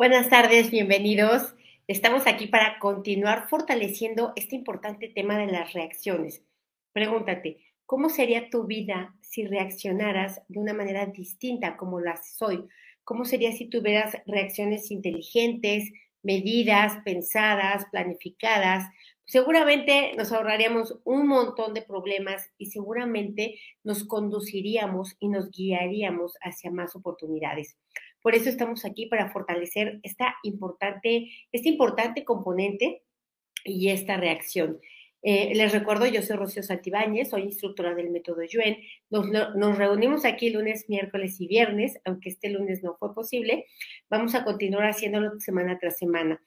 Buenas tardes, bienvenidos. Estamos aquí para continuar fortaleciendo este importante tema de las reacciones. Pregúntate, ¿cómo sería tu vida si reaccionaras de una manera distinta como la soy? ¿Cómo sería si tuvieras reacciones inteligentes, medidas, pensadas, planificadas? Seguramente nos ahorraríamos un montón de problemas y seguramente nos conduciríamos y nos guiaríamos hacia más oportunidades. Por eso estamos aquí para fortalecer esta importante, este importante componente y esta reacción. Eh, les recuerdo, yo soy Rocío Santibáñez, soy instructora del método Yuen. Nos, reunimos aquí lunes, miércoles y viernes, aunque este lunes no fue posible. Vamos a continuar haciéndolo semana tras semana.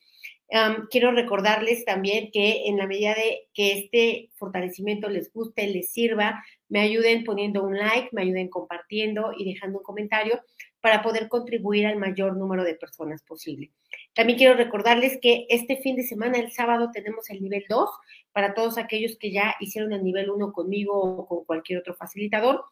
quiero recordarles también que en la medida de que este fortalecimiento les guste, les sirva, me ayuden poniendo un like, me ayuden compartiendo y dejando un comentario para poder contribuir al mayor número de personas posible. También quiero recordarles que este fin de semana, el sábado, tenemos el nivel 2 para todos aquellos que ya hicieron el nivel 1 conmigo o con cualquier otro facilitador.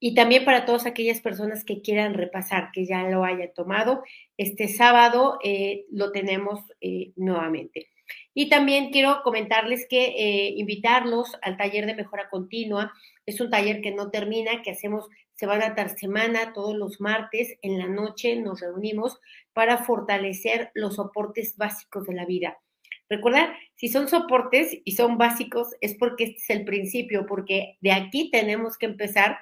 Y también para todas aquellas personas que quieran repasar, que ya lo hayan tomado, este sábado eh, lo tenemos eh, nuevamente. Y también quiero comentarles que eh, invitarlos al taller de mejora continua. Es un taller que no termina, que hacemos semana tras semana, todos los martes en la noche nos reunimos para fortalecer los soportes básicos de la vida. Recuerda, si son soportes y son básicos, es porque este es el principio, porque de aquí tenemos que empezar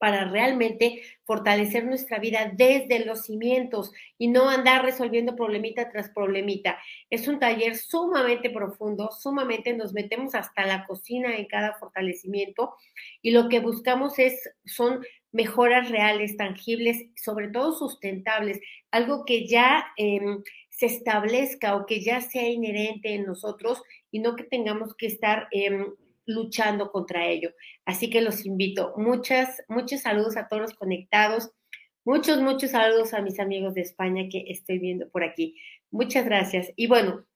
para realmente fortalecer nuestra vida desde los cimientos y no andar resolviendo problemita tras problemita. Es un taller sumamente profundo, sumamente nos metemos hasta la cocina en cada fortalecimiento y lo que buscamos es son mejoras reales, tangibles, sobre todo sustentables, algo que ya em, se establezca o que ya sea inherente en nosotros y no que tengamos que estar em, luchando contra ello. Así que los invito. Muchas, muchos saludos a todos los conectados. Muchos, muchos saludos a mis amigos de España que estoy viendo por aquí. Muchas gracias. Y bueno,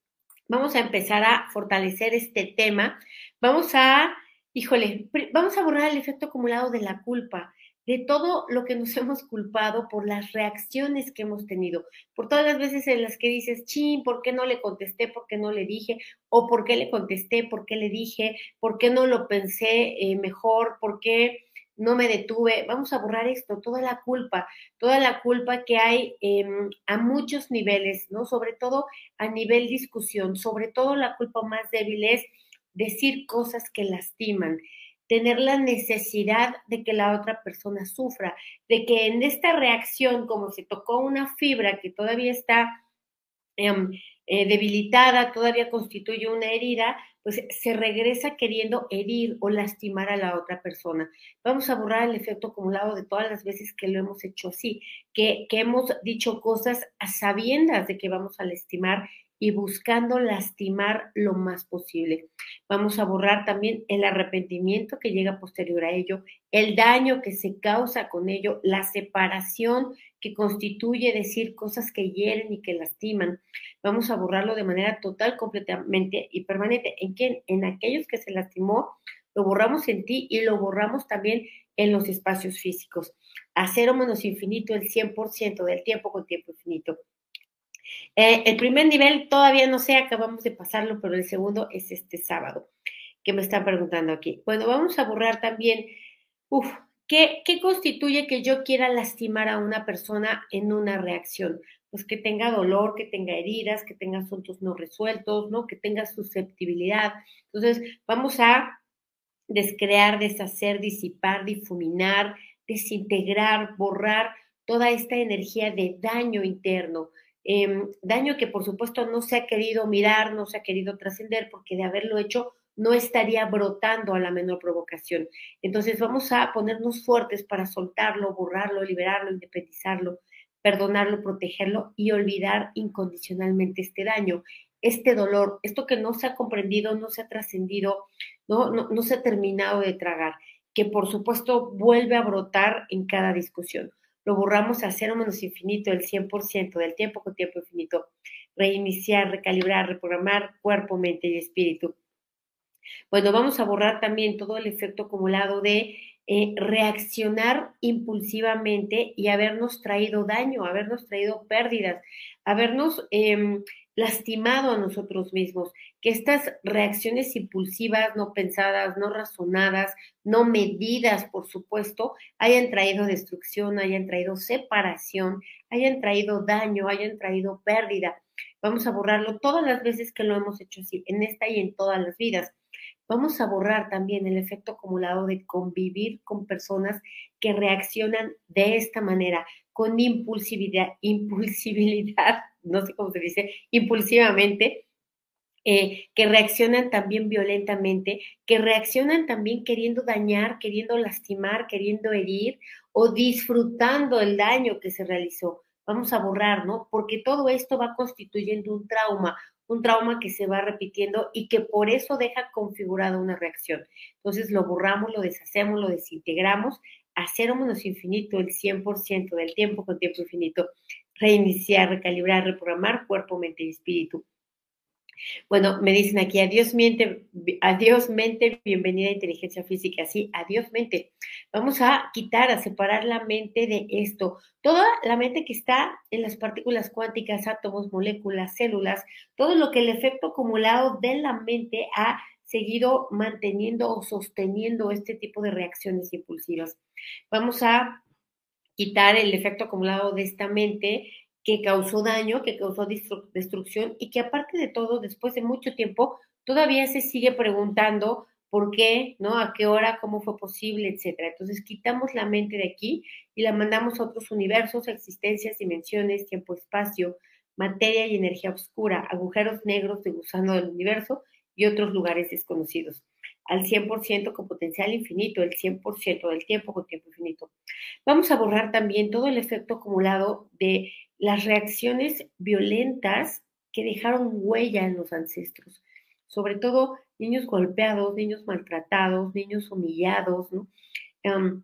vamos a empezar a fortalecer este tema. Vamos a, híjole, vamos a borrar el efecto acumulado de la culpa de todo lo que nos hemos culpado por las reacciones que hemos tenido, por todas las veces en las que dices, chin, ¿por qué no le contesté? ¿Por qué no le dije? ¿O por qué le contesté? ¿Por qué le dije? ¿Por qué no lo pensé eh, mejor? ¿Por qué no me detuve? Vamos a borrar esto, toda la culpa, toda la culpa que hay em, a muchos niveles, ¿no? Sobre todo a nivel discusión, sobre todo la culpa más débil es decir cosas que lastiman tener la necesidad de que la otra persona sufra, de que en esta reacción, como se tocó una fibra que todavía está em, eh, debilitada, todavía constituye una herida, pues se regresa queriendo herir o lastimar a la otra persona. Vamos a borrar el efecto acumulado de todas las veces que lo hemos hecho así, que, que hemos dicho cosas a sabiendas de que vamos a lastimar y buscando lastimar lo más posible. Vamos a borrar también el arrepentimiento que llega posterior a ello, el daño que se causa con ello, la separación que constituye decir cosas que hieren y que lastiman. Vamos a borrarlo de manera total, completamente y permanente. ¿En quién? En aquellos que se lastimó, lo borramos en ti y lo borramos también en los espacios físicos. A cero menos infinito el 100% del tiempo con tiempo infinito. Eh, el primer nivel todavía no sé, acabamos de pasarlo, pero el segundo es este sábado, que me están preguntando aquí. Bueno, vamos a borrar también, uf, ¿qué, ¿qué constituye que yo quiera lastimar a una persona en una reacción? Pues que tenga dolor, que tenga heridas, que tenga asuntos no resueltos, ¿no? Que tenga susceptibilidad. Entonces, vamos a descrear, deshacer, disipar, difuminar, desintegrar, borrar toda esta energía de daño interno, Em, daño que por supuesto no se ha querido mirar, no se ha querido trascender, porque de haberlo hecho no estaría brotando a la menor provocación. Entonces vamos a ponernos fuertes para soltarlo, borrarlo, liberarlo, independizarlo, perdonarlo, protegerlo y olvidar incondicionalmente este daño, este dolor, esto que no se ha comprendido, no se ha trascendido, no, no, no se ha terminado de tragar, que por supuesto vuelve a brotar en cada discusión lo borramos a cero menos infinito, el 100% del tiempo con tiempo infinito. Reiniciar, recalibrar, reprogramar cuerpo, mente y espíritu. Bueno, vamos a borrar también todo el efecto acumulado de eh, reaccionar impulsivamente y habernos traído daño, habernos traído pérdidas, habernos em, lastimado a nosotros mismos, que estas reacciones impulsivas, no pensadas, no razonadas, no medidas, por supuesto, hayan traído destrucción, hayan traído separación, hayan traído daño, hayan traído pérdida. Vamos a borrarlo todas las veces que lo hemos hecho así, en esta y en todas las vidas. Vamos a borrar también el efecto acumulado de convivir con personas que reaccionan de esta manera, con impulsividad, impulsibilidad, no sé cómo se dice, impulsivamente, eh, que reaccionan también violentamente, que reaccionan también queriendo dañar, queriendo lastimar, queriendo herir o disfrutando el daño que se realizó. Vamos a borrar, ¿no? Porque todo esto va constituyendo un trauma, un trauma que se va repitiendo y que por eso deja configurada una reacción. Entonces lo borramos, lo deshacemos, lo desintegramos a cero menos infinito el 100% del tiempo con tiempo infinito. Reiniciar, recalibrar, reprogramar cuerpo, mente y espíritu. Bueno, me dicen aquí, adiós mente, adiós mente, bienvenida a inteligencia física. Sí, adiós mente. Vamos a quitar, a separar la mente de esto. Toda la mente que está en las partículas cuánticas, átomos, moléculas, células, todo lo que el efecto acumulado de la mente ha seguido manteniendo o sosteniendo este tipo de reacciones impulsivas. Vamos a quitar el efecto acumulado de esta mente que causó daño, que causó destrucción y que aparte de todo, después de mucho tiempo, todavía se sigue preguntando por qué, ¿no? A qué hora, cómo fue posible, etcétera. Entonces quitamos la mente de aquí y la mandamos a otros universos, existencias, dimensiones, tiempo, espacio, materia y energía oscura, agujeros negros de gusano del universo y otros lugares desconocidos al 100% con potencial infinito, el 100% del tiempo con tiempo infinito. Vamos a borrar también todo el efecto acumulado de las reacciones violentas que dejaron huella en los ancestros, sobre todo niños golpeados, niños maltratados, niños humillados, em,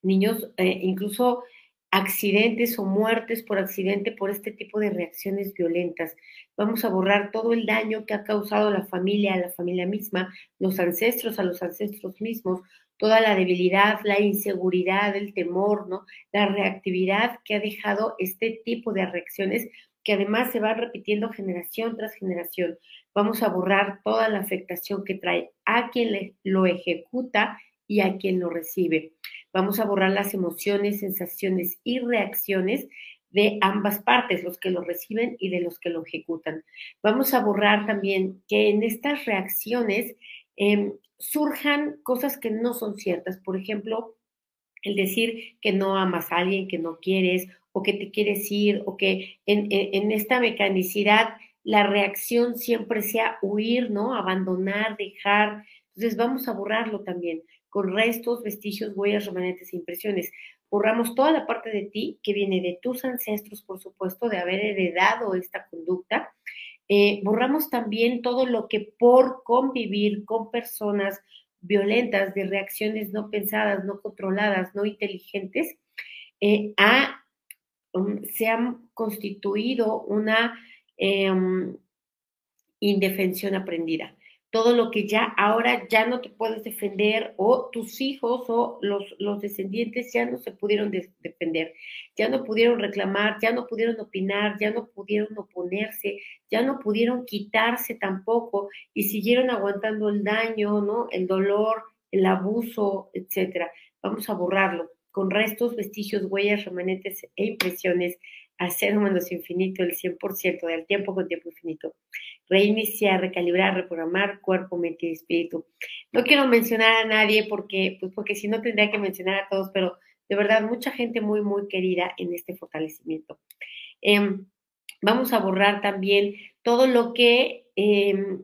niños eh, incluso accidentes o muertes por accidente por este tipo de reacciones violentas. Vamos a borrar todo el daño que ha causado la familia, a la familia misma, los ancestros, a los ancestros mismos, toda la debilidad, la inseguridad, el temor, ¿no? La reactividad que ha dejado este tipo de reacciones que además se va repitiendo generación tras generación. Vamos a borrar toda la afectación que trae a quien lo ejecuta y a quien lo recibe. Vamos a borrar las emociones, sensaciones y reacciones de ambas partes, los que lo reciben y de los que lo ejecutan. Vamos a borrar también que en estas reacciones em, surjan cosas que no son ciertas. Por ejemplo, el decir que no amas a alguien que no quieres o que te quieres ir o que en, en esta mecanicidad la reacción siempre sea huir, ¿no? Abandonar, dejar. Entonces vamos a borrarlo también con restos, vestigios, huellas, remanentes e impresiones. Borramos toda la parte de ti que viene de tus ancestros, por supuesto, de haber heredado esta conducta. Eh, borramos también todo lo que por convivir con personas violentas, de reacciones no pensadas, no controladas, no inteligentes, eh, um, se han constituido una em, indefensión aprendida todo lo que ya ahora ya no te puedes defender o tus hijos o los, los descendientes ya no se pudieron defender, ya no pudieron reclamar, ya no pudieron opinar, ya no pudieron oponerse, ya no pudieron quitarse tampoco y siguieron aguantando el daño, ¿no? El dolor, el abuso, etcétera. Vamos a borrarlo con restos, vestigios, huellas, remanentes e impresiones a cero menos infinito el 100% del tiempo con tiempo infinito. Reiniciar, recalibrar, reprogramar cuerpo, mente y espíritu. No quiero mencionar a nadie porque, pues porque si no tendría que mencionar a todos, pero de verdad mucha gente muy, muy querida en este fortalecimiento. Em, vamos a borrar también todo lo que em,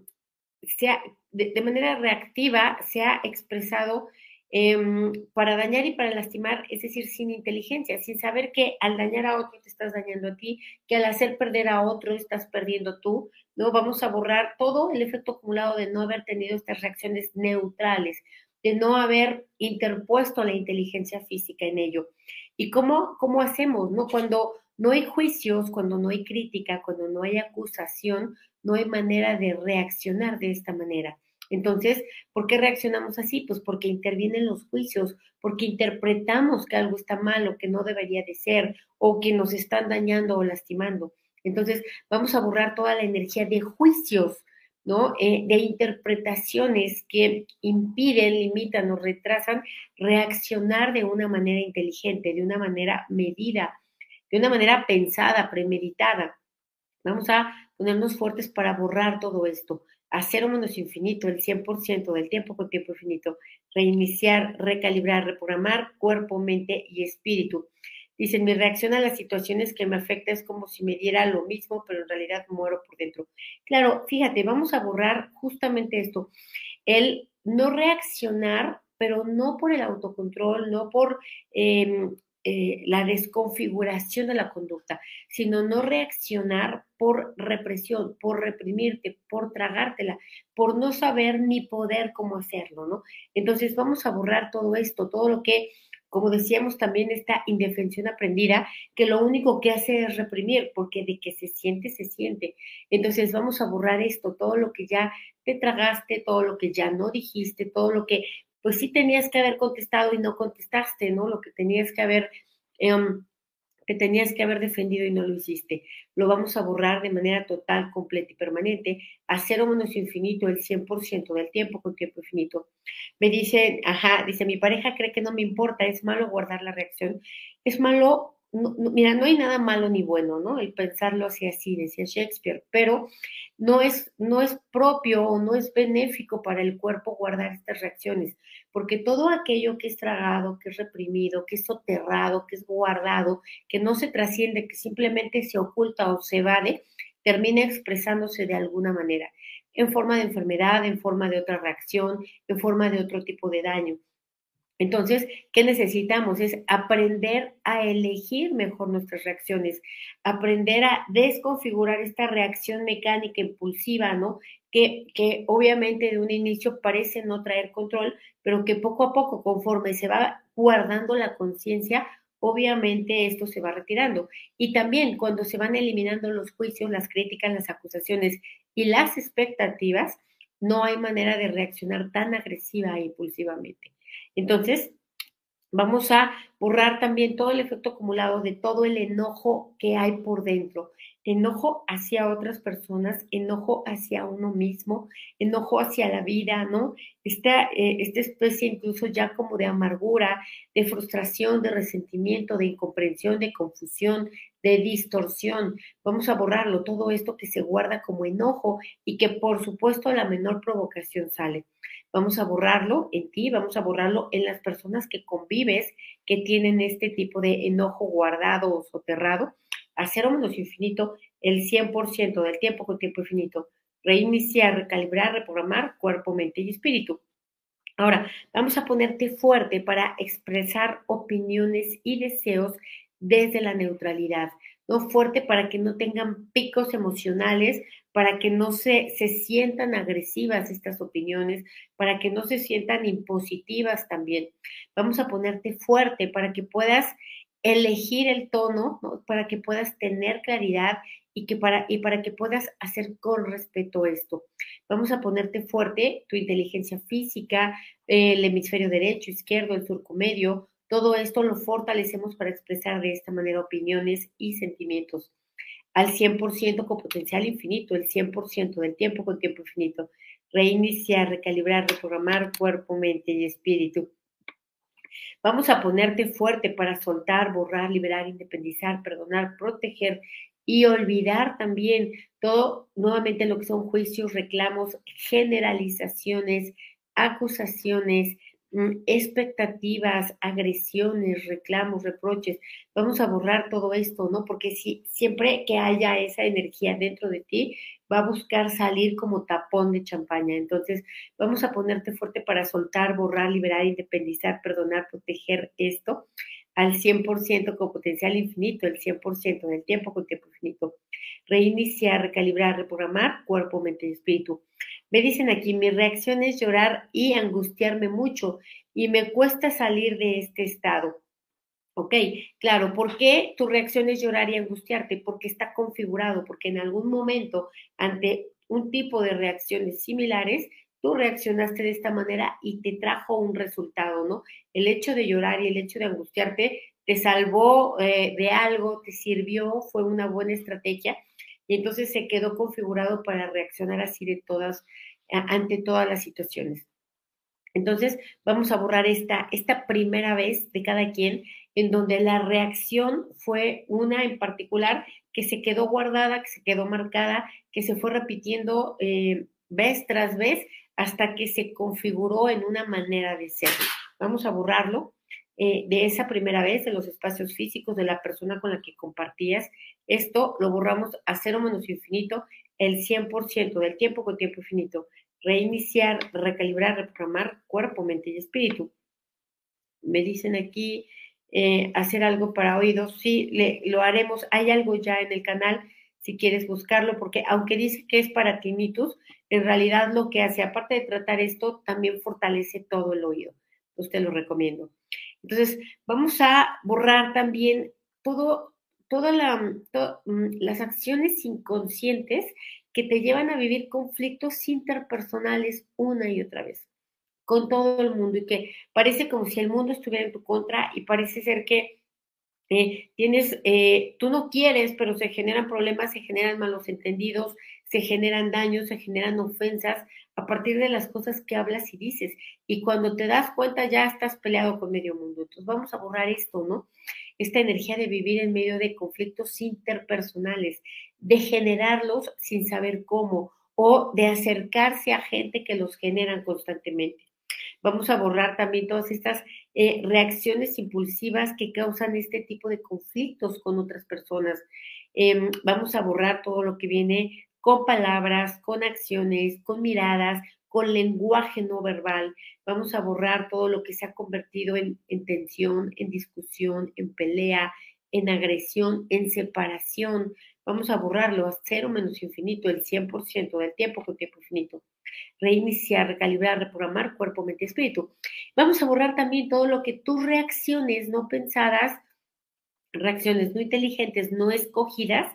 sea, de manera reactiva se ha expresado Em, para dañar y para lastimar, es decir, sin inteligencia, sin saber que al dañar a otro te estás dañando a ti, que al hacer perder a otro estás perdiendo tú, ¿no? Vamos a borrar todo el efecto acumulado de no haber tenido estas reacciones neutrales, de no haber interpuesto la inteligencia física en ello. ¿Y cómo, cómo hacemos, no? Cuando no hay juicios, cuando no hay crítica, cuando no hay acusación, no hay manera de reaccionar de esta manera. Entonces, ¿por qué reaccionamos así? Pues porque intervienen los juicios, porque interpretamos que algo está mal o que no debería de ser, o que nos están dañando o lastimando. Entonces, vamos a borrar toda la energía de juicios, ¿no? Eh, de interpretaciones que impiden, limitan o retrasan reaccionar de una manera inteligente, de una manera medida, de una manera pensada, premeditada. Vamos a ponernos fuertes para borrar todo esto, hacer un menos infinito, el 100% del tiempo con tiempo infinito, reiniciar, recalibrar, reprogramar cuerpo, mente y espíritu. Dicen, mi reacción a las situaciones que me afectan es como si me diera lo mismo, pero en realidad muero por dentro. Claro, fíjate, vamos a borrar justamente esto, el no reaccionar, pero no por el autocontrol, no por em, eh, la desconfiguración de la conducta, sino no reaccionar por represión, por reprimirte, por tragártela, por no saber ni poder cómo hacerlo, ¿no? Entonces vamos a borrar todo esto, todo lo que, como decíamos también, esta indefensión aprendida, que lo único que hace es reprimir, porque de que se siente, se siente. Entonces vamos a borrar esto, todo lo que ya te tragaste, todo lo que ya no dijiste, todo lo que pues sí tenías que haber contestado y no contestaste, ¿no? Lo que tenías que haber, em, que tenías que haber defendido y no lo hiciste. Lo vamos a borrar de manera total, completa y permanente, a cero menos infinito el 100% del tiempo con tiempo infinito. Me dice, ajá, dice, mi pareja cree que no me importa, es malo guardar la reacción. Es malo mira, no hay nada malo ni bueno, ¿no? El pensarlo así, así, decía Shakespeare, pero no es, no es propio o no es benéfico para el cuerpo guardar estas reacciones, porque todo aquello que es tragado, que es reprimido, que es soterrado, que es guardado, que no se trasciende, que simplemente se oculta o se evade, termina expresándose de alguna manera, en forma de enfermedad, en forma de otra reacción, en forma de otro tipo de daño. Entonces, ¿qué necesitamos? Es aprender a elegir mejor nuestras reacciones, aprender a desconfigurar esta reacción mecánica impulsiva, ¿no? Que, que obviamente de un inicio parece no traer control, pero que poco a poco, conforme se va guardando la conciencia, obviamente esto se va retirando. Y también cuando se van eliminando los juicios, las críticas, las acusaciones y las expectativas, no hay manera de reaccionar tan agresiva e impulsivamente. Entonces, vamos a borrar también todo el efecto acumulado de todo el enojo que hay por dentro. Enojo hacia otras personas, enojo hacia uno mismo, enojo hacia la vida, ¿no? Esta, eh, esta especie incluso ya como de amargura, de frustración, de resentimiento, de incomprensión, de confusión, de distorsión. Vamos a borrarlo, todo esto que se guarda como enojo y que por supuesto a la menor provocación sale. Vamos a borrarlo en ti, vamos a borrarlo en las personas que convives, que tienen este tipo de enojo guardado o soterrado, a cero menos infinito el 100% del tiempo con tiempo infinito. Reiniciar, recalibrar, reprogramar cuerpo, mente y espíritu. Ahora, vamos a ponerte fuerte para expresar opiniones y deseos desde la neutralidad, ¿no? Fuerte para que no tengan picos emocionales, para que no se, se sientan agresivas estas opiniones, para que no se sientan impositivas también. Vamos a ponerte fuerte para que puedas elegir el tono, para que puedas tener claridad y, que para, y para que puedas hacer con respeto esto. Vamos a ponerte fuerte tu inteligencia física, el hemisferio derecho, izquierdo, el surco medio, todo esto lo fortalecemos para expresar de esta manera opiniones y sentimientos al 100% con potencial infinito, el 100% del tiempo con tiempo infinito. Reiniciar, recalibrar, reprogramar cuerpo, mente y espíritu. Vamos a ponerte fuerte para soltar, borrar, liberar, independizar, perdonar, proteger y olvidar también todo, nuevamente lo que son juicios, reclamos, generalizaciones, acusaciones, expectativas, agresiones, reclamos, reproches. Vamos a borrar todo esto, ¿no? Porque si siempre que haya esa energía dentro de ti, va a buscar salir como tapón de champaña. Entonces, vamos a ponerte fuerte para soltar, borrar, liberar, independizar, perdonar, proteger esto al 100% con potencial infinito, el 100% del tiempo con tiempo infinito. Reiniciar, recalibrar, reprogramar cuerpo, mente y espíritu. Me dicen aquí, mi reacción es llorar y angustiarme mucho y me cuesta salir de este estado. Ok, claro, ¿por qué tu reacción es llorar y angustiarte? Porque está configurado, porque en algún momento ante un tipo de reacciones similares tú reaccionaste de esta manera y te trajo un resultado, ¿no? El hecho de llorar y el hecho de angustiarte te salvó eh, de algo, te sirvió, fue una buena estrategia y entonces se quedó configurado para reaccionar así de todas, ante todas las situaciones. Entonces, vamos a borrar esta, esta primera vez de cada quien en donde la reacción fue una en particular que se quedó guardada, que se quedó marcada, que se fue repitiendo eh, vez tras vez hasta que se configuró en una manera de ser. Vamos a borrarlo eh, de esa primera vez, de los espacios físicos de la persona con la que compartías. Esto lo borramos a cero menos infinito, el 100% del tiempo con tiempo infinito. Reiniciar, recalibrar, reprogramar cuerpo, mente y espíritu. Me dicen aquí, eh, hacer algo para oídos, sí, lo haremos. Hay algo ya en el canal, si quieres buscarlo, porque aunque dice que es para tinnitus, en realidad lo que hace, aparte de tratar esto, también fortalece todo el oído. Usted lo recomiendo. Entonces, vamos a borrar también todo, todas mm, las acciones inconscientes que te llevan a vivir conflictos interpersonales una y otra vez con todo el mundo y que parece como si el mundo estuviera en tu contra y parece ser que eh, tienes, eh, tú no quieres, pero se generan problemas, se generan malos entendidos, se generan daños, se generan ofensas a partir de las cosas que hablas y dices. Y cuando te das cuenta ya estás peleado con medio mundo. Entonces vamos a borrar esto, ¿no? Esta energía de vivir en medio de conflictos interpersonales, de generarlos sin saber cómo o de acercarse a gente que los generan constantemente. Vamos a borrar también todas estas eh, reacciones impulsivas que causan este tipo de conflictos con otras personas. Em, vamos a borrar todo lo que viene con palabras, con acciones, con miradas, con lenguaje no verbal. Vamos a borrar todo lo que se ha convertido en, en tensión, en discusión, en pelea, en agresión, en separación. Vamos a borrarlo a cero menos infinito, el 100% del tiempo con tiempo infinito reiniciar, recalibrar, reprogramar cuerpo, mente espíritu. Vamos a borrar también todo lo que tus reacciones no pensadas, reacciones no inteligentes, no escogidas,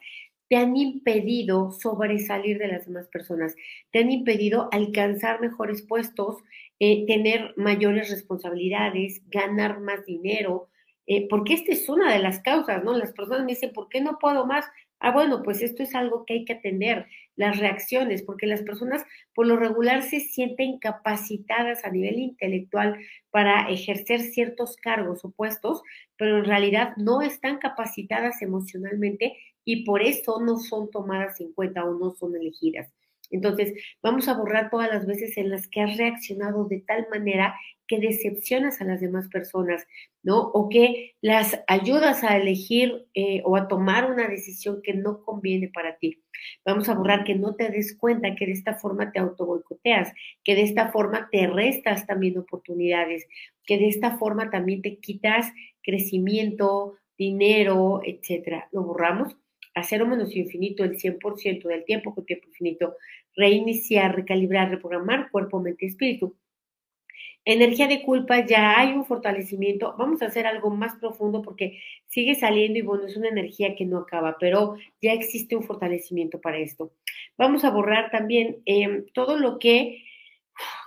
te han impedido sobresalir de las demás personas, te han impedido alcanzar mejores puestos, eh, tener mayores responsabilidades, ganar más dinero, eh, porque esta es una de las causas, ¿no? Las personas me dicen, ¿por qué no puedo más? Ah, bueno, pues esto es algo que hay que atender, las reacciones, porque las personas por lo regular se sienten capacitadas a nivel intelectual para ejercer ciertos cargos o puestos, pero en realidad no están capacitadas emocionalmente y por eso no son tomadas en cuenta o no son elegidas. Entonces, vamos a borrar todas las veces en las que has reaccionado de tal manera que decepcionas a las demás personas, ¿no? O que las ayudas a elegir eh, o a tomar una decisión que no conviene para ti. Vamos a borrar que no te des cuenta que de esta forma te auto boicoteas, que de esta forma te restas también oportunidades, que de esta forma también te quitas crecimiento, dinero, etcétera. Lo borramos a cero menos infinito el 100% del tiempo con tiempo infinito, reiniciar, recalibrar, reprogramar cuerpo, mente y espíritu energía de culpa, ya hay un fortalecimiento. Vamos a hacer algo más profundo porque sigue saliendo y bueno, es una energía que no acaba, pero ya existe un fortalecimiento para esto. Vamos a borrar también em, todo lo que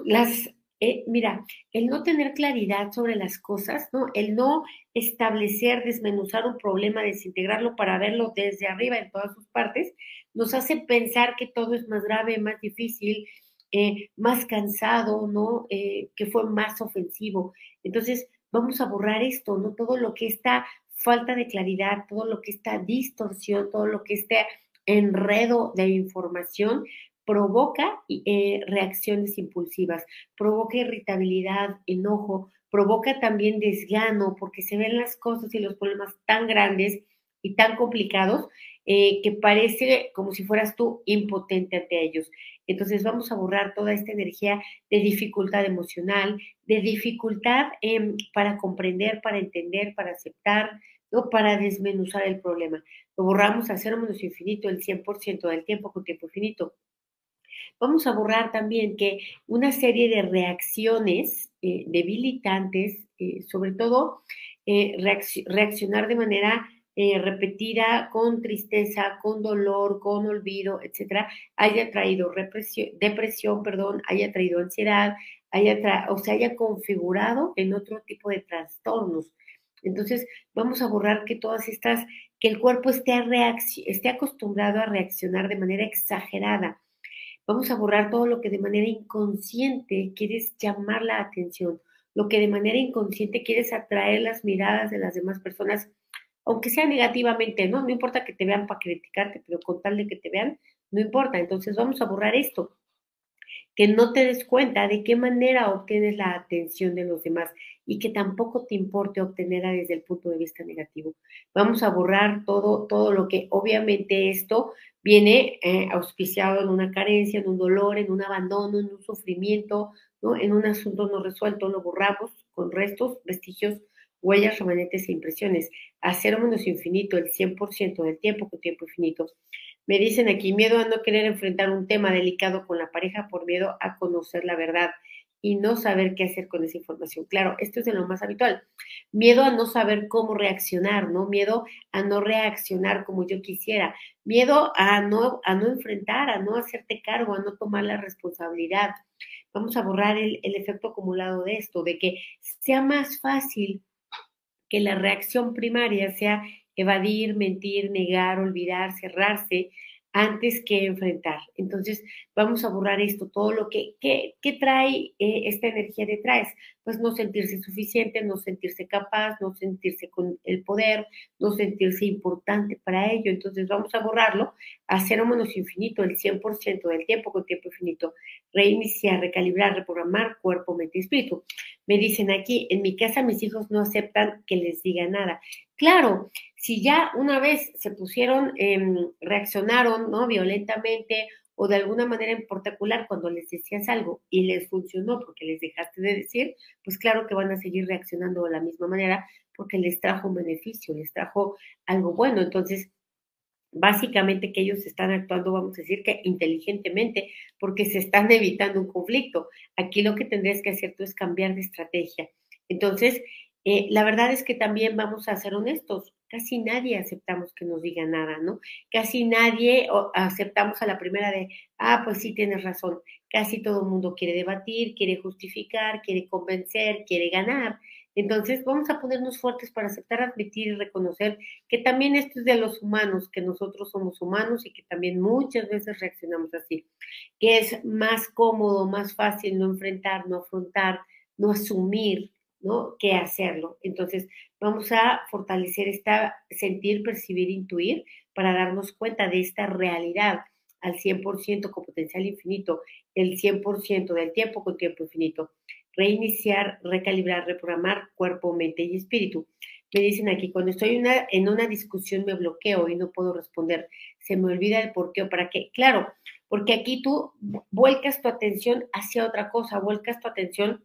las, eh, mira, el no tener claridad sobre las cosas, ¿no? El no establecer, desmenuzar un problema, desintegrarlo para verlo desde arriba en todas sus partes, nos hace pensar que todo es más grave, más difícil, eh, más cansado, ¿no? Eh, que fue más ofensivo. Entonces, vamos a borrar esto, ¿no? Todo lo que está falta de claridad, todo lo que está distorsión, todo lo que está enredo de información, provoca eh, reacciones impulsivas, provoca irritabilidad, enojo, provoca también desgano, porque se ven las cosas y los problemas tan grandes y tan complicados que parece como si fueras tú impotente ante ellos. Entonces vamos a borrar toda esta energía de dificultad emocional, de dificultad para comprender, para entender, para aceptar, ¿no? para desmenuzar el problema. Lo borramos a cero menos infinito el 100% del tiempo con tiempo infinito. Vamos a borrar también que una serie de reacciones eh, debilitantes, eh, sobre todo eh, reaccionar de manera eh, repetida con tristeza, con dolor, con olvido, etcétera, haya traído represión, depresión, perdón, haya traído ansiedad, haya o se haya configurado en otro tipo de trastornos. Entonces, vamos a borrar que todas estas, que el cuerpo esté, esté acostumbrado a reaccionar de manera exagerada. Vamos a borrar todo lo que de manera inconsciente quieres llamar la atención, lo que de manera inconsciente quieres atraer las miradas de las demás personas aunque sea negativamente, ¿no? No importa que te vean para criticarte, pero con tal de que te vean, no importa. Entonces vamos a borrar esto. Que no te des cuenta de qué manera obtienes la atención de los demás y que tampoco te importe obtenerla desde el punto de vista negativo. Vamos a borrar todo, todo lo que obviamente esto viene eh, auspiciado en una carencia, en un dolor, en un abandono, en un sufrimiento, ¿no? en un asunto no resuelto, lo borramos con restos, vestigios huellas, remanentes e impresiones, a cero menos infinito, el 100% del tiempo con tiempo infinito. Me dicen aquí, miedo a no querer enfrentar un tema delicado con la pareja por miedo a conocer la verdad y no saber qué hacer con esa información. Claro, esto es de lo más habitual. Miedo a no saber cómo reaccionar, ¿no? Miedo a no reaccionar como yo quisiera. Miedo a no, a no enfrentar, a no hacerte cargo, a no tomar la responsabilidad. Vamos a borrar el, el efecto acumulado de esto, de que sea más fácil que la reacción primaria sea evadir, mentir, negar, olvidar, cerrarse, antes que enfrentar. Entonces, vamos a borrar esto, todo lo que, que, trae eh, esta energía detrás, pues no sentirse suficiente, no sentirse capaz, no sentirse con el poder, no sentirse importante para ello. Entonces, vamos a borrarlo a cero menos infinito, el 100% del tiempo con tiempo infinito. Reiniciar, recalibrar, reprogramar cuerpo, mente y espíritu. Me dicen aquí, en mi casa mis hijos no aceptan que les diga nada. Claro, si ya una vez se pusieron, em, reaccionaron ¿no? violentamente o de alguna manera en particular cuando les decías algo y les funcionó porque les dejaste de decir, pues claro que van a seguir reaccionando de la misma manera porque les trajo un beneficio, les trajo algo bueno. Entonces, básicamente que ellos están actuando, vamos a decir que inteligentemente, porque se están evitando un conflicto. Aquí lo que tendrías que hacer tú es cambiar de estrategia. Entonces, eh, la verdad es que también vamos a ser honestos, casi nadie aceptamos que nos diga nada, ¿no? Casi nadie aceptamos a la primera de, ah, pues sí, tienes razón. Casi todo el mundo quiere debatir, quiere justificar, quiere convencer, quiere ganar. Entonces, vamos a ponernos fuertes para aceptar, admitir y reconocer que también esto es de los humanos, que nosotros somos humanos y que también muchas veces reaccionamos así, que es más cómodo, más fácil no enfrentar, no afrontar, no asumir, ¿no? Que hacerlo. Entonces, vamos a fortalecer esta sentir, percibir, intuir para darnos cuenta de esta realidad al 100% con potencial infinito, el 100% del tiempo con tiempo infinito. Reiniciar, recalibrar, reprogramar cuerpo, mente y espíritu. Me dicen aquí, cuando estoy una, en una discusión me bloqueo y no puedo responder. Se me olvida el por qué o para qué. Claro, porque aquí tú vuelcas tu atención hacia otra cosa, vuelcas tu atención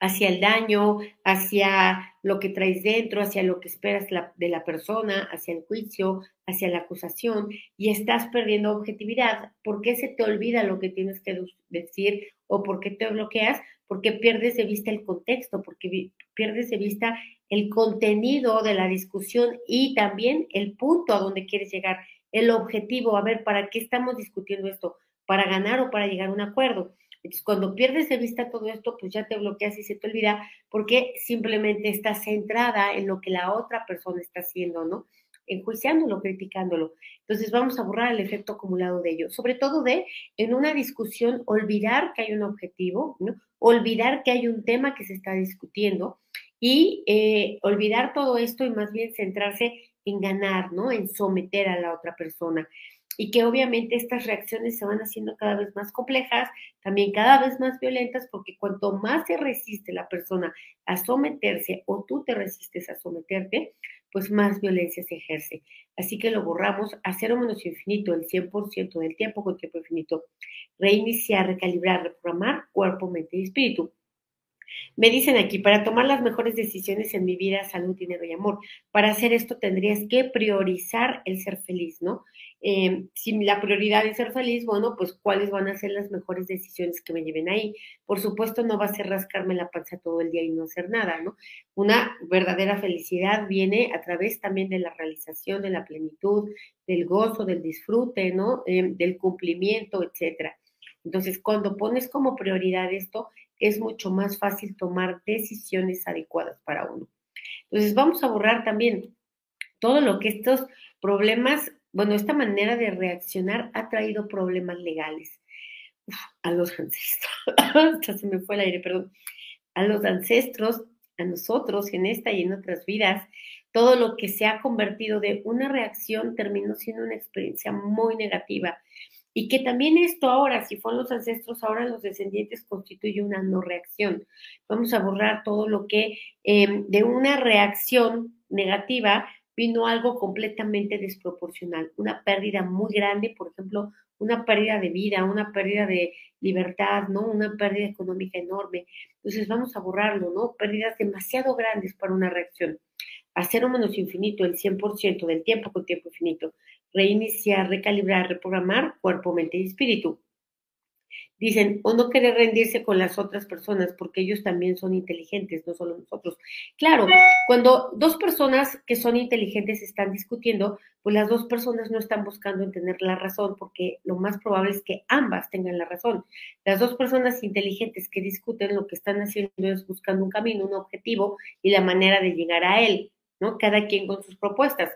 hacia el daño, hacia lo que traes dentro, hacia lo que esperas de la persona, hacia el juicio, hacia la acusación, y estás perdiendo objetividad. ¿Por qué se te olvida lo que tienes que decir o por qué te bloqueas? Porque pierdes de vista el contexto, porque pierdes de vista el contenido de la discusión y también el punto a donde quieres llegar, el objetivo, a ver, ¿para qué estamos discutiendo esto? ¿Para ganar o para llegar a un acuerdo? Entonces, cuando pierdes de vista todo esto, pues ya te bloqueas y se te olvida porque simplemente estás centrada en lo que la otra persona está haciendo, ¿no? enjuiciándolo, criticándolo. Entonces vamos a borrar el efecto acumulado de ello. Sobre todo de, en una discusión, olvidar que hay un objetivo, ¿no? olvidar que hay un tema que se está discutiendo y eh, olvidar todo esto y más bien centrarse en ganar, ¿no? En someter a la otra persona y que obviamente estas reacciones se van haciendo cada vez más complejas, también cada vez más violentas, porque cuanto más se resiste la persona a someterse o tú te resistes a someterte, pues más violencia se ejerce. Así que lo borramos a cero menos infinito, el 100% del tiempo con tiempo infinito. Reiniciar, recalibrar, reprogramar cuerpo, mente y espíritu. Me dicen aquí, para tomar las mejores decisiones en mi vida, salud, dinero y amor, para hacer esto tendrías que priorizar el ser feliz, ¿no? Eh, si la prioridad es ser feliz, bueno, pues cuáles van a ser las mejores decisiones que me lleven ahí. Por supuesto, no va a ser rascarme la panza todo el día y no hacer nada, ¿no? Una verdadera felicidad viene a través también de la realización, de la plenitud, del gozo, del disfrute, ¿no? Eh, del cumplimiento, etcétera. Entonces, cuando pones como prioridad esto, es mucho más fácil tomar decisiones adecuadas para uno. Entonces, vamos a borrar también todo lo que estos problemas, bueno, esta manera de reaccionar ha traído problemas legales. a los ancestros, me fue el aire, perdón, a los ancestros, a nosotros en esta y en otras vidas, todo lo que se ha convertido de una reacción terminó siendo una experiencia muy negativa y que también esto ahora, si fueron los ancestros, ahora los descendientes constituye una no reacción. Vamos a borrar todo lo que em, de una reacción negativa vino algo completamente desproporcional, una pérdida muy grande, por ejemplo, una pérdida de vida, una pérdida de libertad, ¿no? Una pérdida económica enorme. Entonces vamos a borrarlo, ¿no? Pérdidas demasiado grandes para una reacción. A cero menos infinito, el 100% del tiempo con tiempo infinito reiniciar, recalibrar, reprogramar cuerpo, mente y espíritu. Dicen, o no querer rendirse con las otras personas porque ellos también son inteligentes, no solo nosotros. Claro, cuando dos personas que son inteligentes están discutiendo, pues las dos personas no están buscando en tener la razón porque lo más probable es que ambas tengan la razón. Las dos personas inteligentes que discuten lo que están haciendo es buscando un camino, un objetivo y la manera de llegar a él, ¿no? Cada quien con sus propuestas.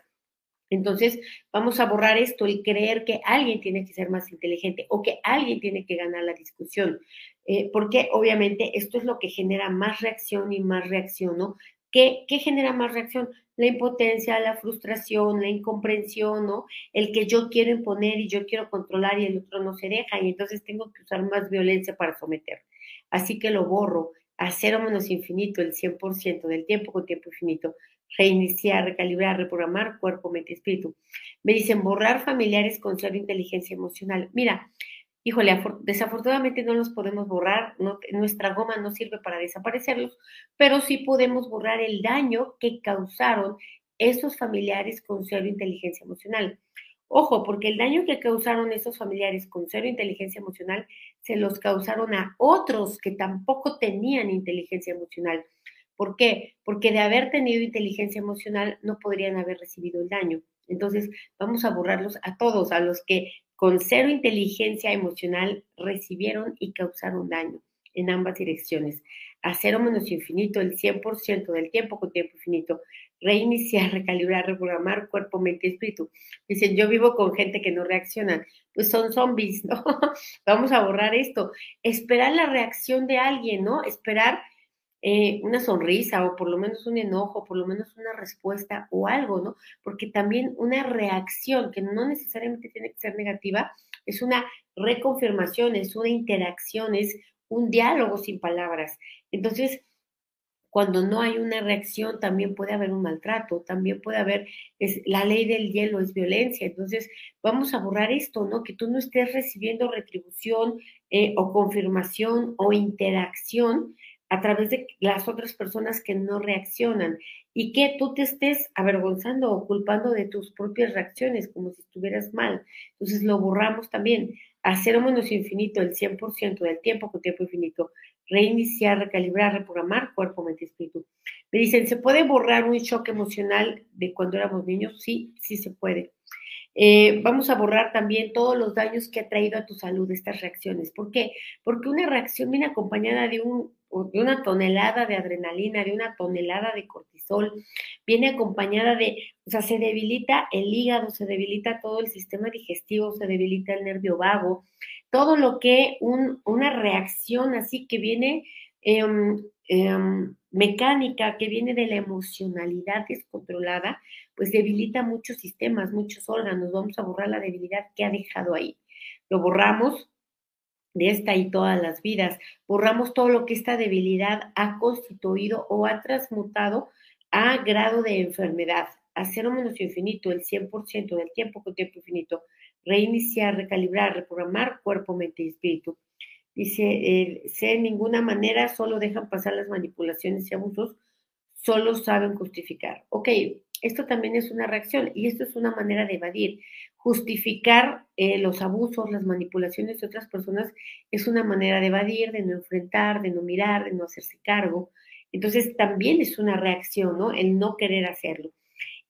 Entonces, vamos a borrar esto, el creer que alguien tiene que ser más inteligente o que alguien tiene que ganar la discusión, eh, porque obviamente esto es lo que genera más reacción y más reacción, ¿no? ¿Qué, ¿Qué, genera más reacción? La impotencia, la frustración, la incomprensión, ¿no? El que yo quiero imponer y yo quiero controlar y el otro no se deja y entonces tengo que usar más violencia para someter. Así que lo borro a cero menos infinito, el 100% del tiempo con tiempo infinito reiniciar, recalibrar, reprogramar cuerpo, mente, espíritu. Me dicen borrar familiares con cero inteligencia emocional. Mira, híjole, desafortunadamente no los podemos borrar, nuestra goma no sirve para desaparecerlos, pero sí podemos borrar el daño que causaron esos familiares con cero inteligencia emocional. Ojo, porque el daño que causaron esos familiares con cero inteligencia emocional se los causaron a otros que tampoco tenían inteligencia emocional. ¿Por qué? Porque de haber tenido inteligencia emocional no podrían haber recibido el daño. Entonces, vamos a borrarlos a todos, a los que con cero inteligencia emocional recibieron y causaron daño en ambas direcciones. A cero menos infinito, el 100% del tiempo con tiempo infinito. Reiniciar, recalibrar, reprogramar cuerpo, mente y espíritu. Dicen, yo vivo con gente que no reacciona. Pues son zombies, ¿no? Vamos a borrar esto. Esperar la reacción de alguien, ¿no? Esperar eh, una sonrisa o por lo menos un enojo, por lo menos una respuesta o algo, ¿no? Porque también una reacción que no necesariamente tiene que ser negativa, es una reconfirmación, es una interacción, es un diálogo sin palabras. Entonces, cuando no hay una reacción, también puede haber un maltrato, también puede haber, la ley del hielo es violencia, entonces vamos a borrar esto, ¿no? Que tú no estés recibiendo retribución eh, o confirmación o interacción a través de las otras personas que no reaccionan y que tú te estés avergonzando o culpando de tus propias reacciones como si estuvieras mal. Entonces lo borramos también. A cero menos infinito, el 100% del tiempo con tiempo infinito. Reiniciar, recalibrar, reprogramar cuerpo, mente, espíritu. Me dicen, ¿se puede borrar un shock emocional de cuando éramos niños? Sí, sí se puede. Eh, vamos a borrar también todos los daños que ha traído a tu salud estas reacciones. ¿Por qué? Porque una reacción viene acompañada de un de una tonelada de adrenalina, de una tonelada de cortisol, viene acompañada de, o sea, se debilita el hígado, se debilita todo el sistema digestivo, se debilita el nervio vago, todo lo que una reacción así que viene em, em, mecánica, que viene de la emocionalidad descontrolada, pues debilita muchos sistemas, muchos órganos. Vamos a borrar la debilidad que ha dejado ahí. Lo borramos de esta y todas las vidas. Borramos todo lo que esta debilidad ha constituido o ha transmutado a grado de enfermedad, a cero menos infinito, el 100% del tiempo con tiempo infinito. Reiniciar, recalibrar, reprogramar cuerpo, mente y espíritu. Dice, eh, sé de ninguna manera solo dejan pasar las manipulaciones y abusos, solo saben justificar. Ok, esto también es una reacción y esto es una manera de evadir. Justificar eh, los abusos, las manipulaciones de otras personas es una manera de evadir, de no enfrentar, de no mirar, de no hacerse cargo. Entonces también es una reacción, ¿no? El no querer hacerlo.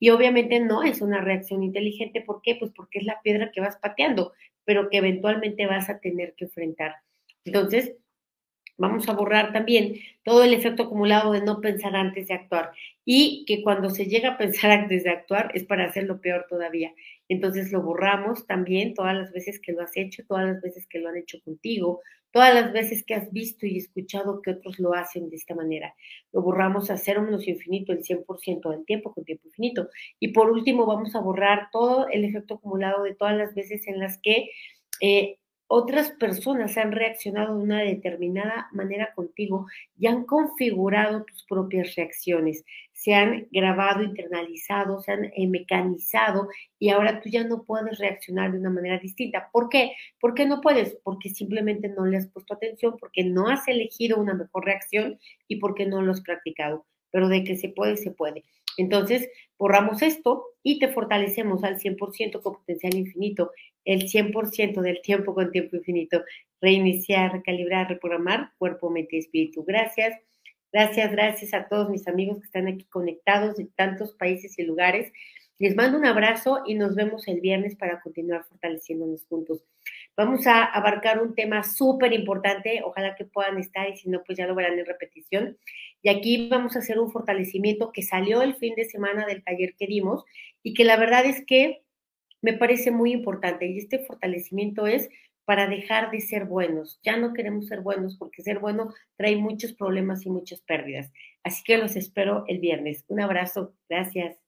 Y obviamente no es una reacción inteligente. ¿Por qué? Pues porque es la piedra que vas pateando, pero que eventualmente vas a tener que enfrentar. Entonces, Vamos a borrar también todo el efecto acumulado de no pensar antes de actuar y que cuando se llega a pensar antes de actuar es para hacerlo peor todavía. Entonces lo borramos también todas las veces que lo has hecho, todas las veces que lo han hecho contigo, todas las veces que has visto y escuchado que otros lo hacen de esta manera. Lo borramos a cero menos infinito el 100% del tiempo con tiempo infinito. Y por último vamos a borrar todo el efecto acumulado de todas las veces en las que eh, otras personas han reaccionado de una determinada manera contigo y han configurado tus propias reacciones, se han grabado, internalizado, se han eh, mecanizado y ahora tú ya no puedes reaccionar de una manera distinta. ¿Por qué? ¿Por qué no puedes? Porque simplemente no le has puesto atención, porque no has elegido una mejor reacción y porque no lo has practicado. Pero de que se puede, se puede. Entonces, borramos esto y te fortalecemos al 100% con potencial infinito, el 100% del tiempo con tiempo infinito. Reiniciar, recalibrar, reprogramar cuerpo, mente y espíritu. Gracias. Gracias, gracias a todos mis amigos que están aquí conectados de tantos países y lugares. Les mando un abrazo y nos vemos el viernes para continuar fortaleciéndonos juntos. Vamos a abarcar un tema súper importante, ojalá que puedan estar y si no, pues ya lo verán en repetición. Y aquí vamos a hacer un fortalecimiento que salió el fin de semana del taller que dimos y que la verdad es que me parece muy importante. Y este fortalecimiento es para dejar de ser buenos. Ya no queremos ser buenos porque ser bueno trae muchos problemas y muchas pérdidas. Así que los espero el viernes. Un abrazo. Gracias.